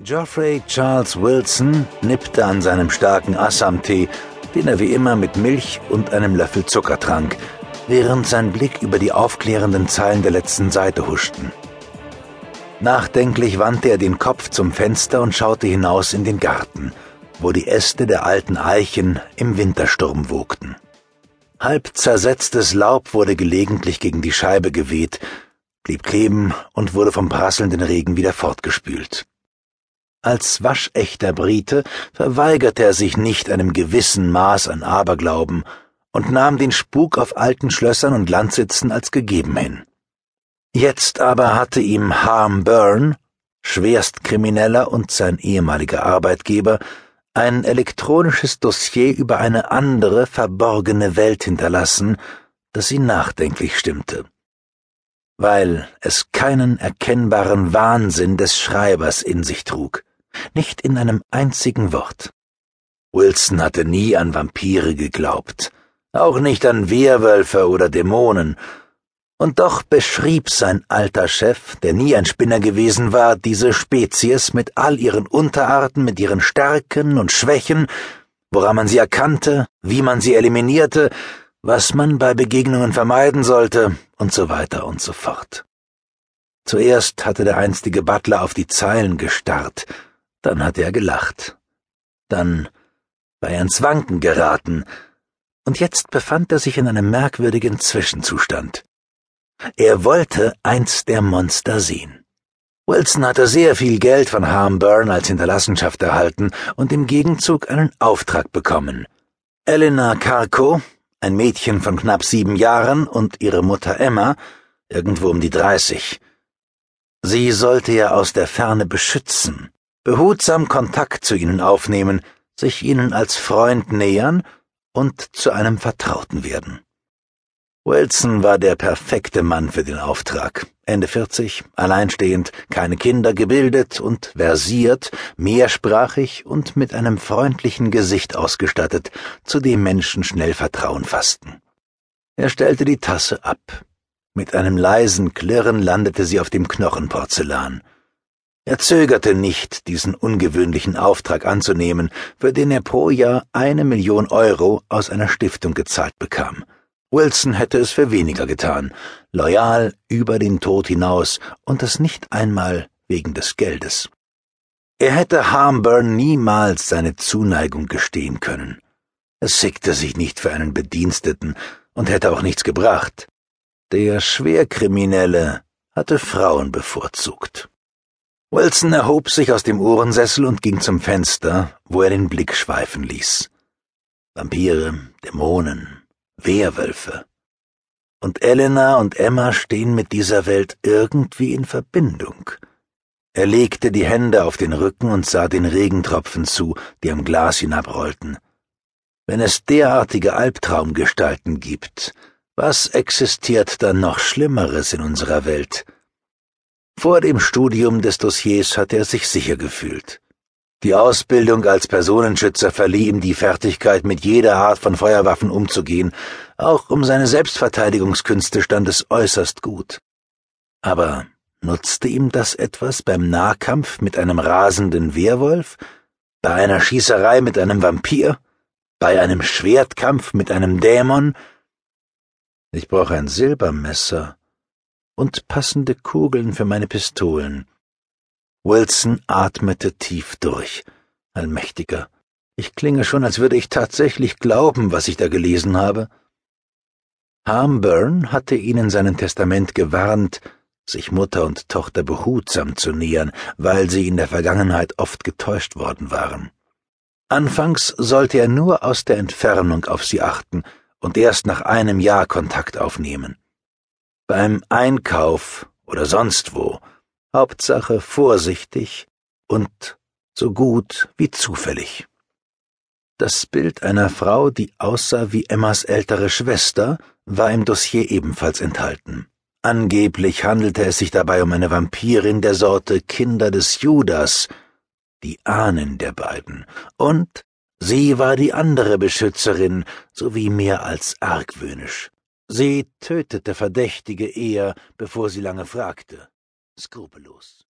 Geoffrey Charles Wilson nippte an seinem starken Assam-Tee, den er wie immer mit Milch und einem Löffel Zucker trank, während sein Blick über die aufklärenden Zeilen der letzten Seite huschten. Nachdenklich wandte er den Kopf zum Fenster und schaute hinaus in den Garten, wo die Äste der alten Eichen im Wintersturm wogten. Halb zersetztes Laub wurde gelegentlich gegen die Scheibe geweht, blieb kleben und wurde vom prasselnden Regen wieder fortgespült. Als waschechter Brite verweigerte er sich nicht einem gewissen Maß an Aberglauben und nahm den Spuk auf alten Schlössern und Landsitzen als gegeben hin. Jetzt aber hatte ihm Harm Byrne, Schwerstkrimineller und sein ehemaliger Arbeitgeber, ein elektronisches Dossier über eine andere, verborgene Welt hinterlassen, das ihn nachdenklich stimmte. Weil es keinen erkennbaren Wahnsinn des Schreibers in sich trug nicht in einem einzigen Wort. Wilson hatte nie an Vampire geglaubt, auch nicht an Werwölfe oder Dämonen, und doch beschrieb sein alter Chef, der nie ein Spinner gewesen war, diese Spezies mit all ihren Unterarten, mit ihren Stärken und Schwächen, woran man sie erkannte, wie man sie eliminierte, was man bei Begegnungen vermeiden sollte und so weiter und so fort. Zuerst hatte der einstige Butler auf die Zeilen gestarrt, dann hatte er gelacht. Dann war er ins Wanken geraten, und jetzt befand er sich in einem merkwürdigen Zwischenzustand. Er wollte eins der Monster sehen. Wilson hatte sehr viel Geld von Harm Byrne als Hinterlassenschaft erhalten und im Gegenzug einen Auftrag bekommen. Elena Carco, ein Mädchen von knapp sieben Jahren, und ihre Mutter Emma, irgendwo um die dreißig. Sie sollte er aus der Ferne beschützen, behutsam Kontakt zu ihnen aufnehmen, sich ihnen als Freund nähern und zu einem Vertrauten werden. Wilson war der perfekte Mann für den Auftrag. Ende 40, alleinstehend, keine Kinder, gebildet und versiert, mehrsprachig und mit einem freundlichen Gesicht ausgestattet, zu dem Menschen schnell Vertrauen fassten. Er stellte die Tasse ab. Mit einem leisen Klirren landete sie auf dem Knochenporzellan. Er zögerte nicht, diesen ungewöhnlichen Auftrag anzunehmen, für den er pro Jahr eine Million Euro aus einer Stiftung gezahlt bekam. Wilson hätte es für weniger getan, loyal über den Tod hinaus und das nicht einmal wegen des Geldes. Er hätte Harmburn niemals seine Zuneigung gestehen können. Es sickte sich nicht für einen Bediensteten und hätte auch nichts gebracht. Der Schwerkriminelle hatte Frauen bevorzugt. Wilson erhob sich aus dem Ohrensessel und ging zum Fenster, wo er den Blick schweifen ließ. Vampire, Dämonen, Werwölfe. Und Elena und Emma stehen mit dieser Welt irgendwie in Verbindung. Er legte die Hände auf den Rücken und sah den Regentropfen zu, die am Glas hinabrollten. Wenn es derartige Albtraumgestalten gibt, was existiert dann noch Schlimmeres in unserer Welt? Vor dem Studium des Dossiers hatte er sich sicher gefühlt. Die Ausbildung als Personenschützer verlieh ihm die Fertigkeit, mit jeder Art von Feuerwaffen umzugehen, auch um seine Selbstverteidigungskünste stand es äußerst gut. Aber nutzte ihm das etwas beim Nahkampf mit einem rasenden Wehrwolf, bei einer Schießerei mit einem Vampir, bei einem Schwertkampf mit einem Dämon? Ich brauche ein Silbermesser, und passende Kugeln für meine Pistolen. Wilson atmete tief durch. Allmächtiger, ich klinge schon, als würde ich tatsächlich glauben, was ich da gelesen habe. Harmburn hatte ihn in seinem Testament gewarnt, sich Mutter und Tochter behutsam zu nähern, weil sie in der Vergangenheit oft getäuscht worden waren. Anfangs sollte er nur aus der Entfernung auf sie achten und erst nach einem Jahr Kontakt aufnehmen beim Einkauf oder sonst wo, Hauptsache vorsichtig und so gut wie zufällig. Das Bild einer Frau, die aussah wie Emmas ältere Schwester, war im Dossier ebenfalls enthalten. Angeblich handelte es sich dabei um eine Vampirin der Sorte Kinder des Judas, die Ahnen der beiden, und sie war die andere Beschützerin, sowie mehr als argwöhnisch. Sie tötete Verdächtige eher, bevor sie lange fragte. Skrupellos.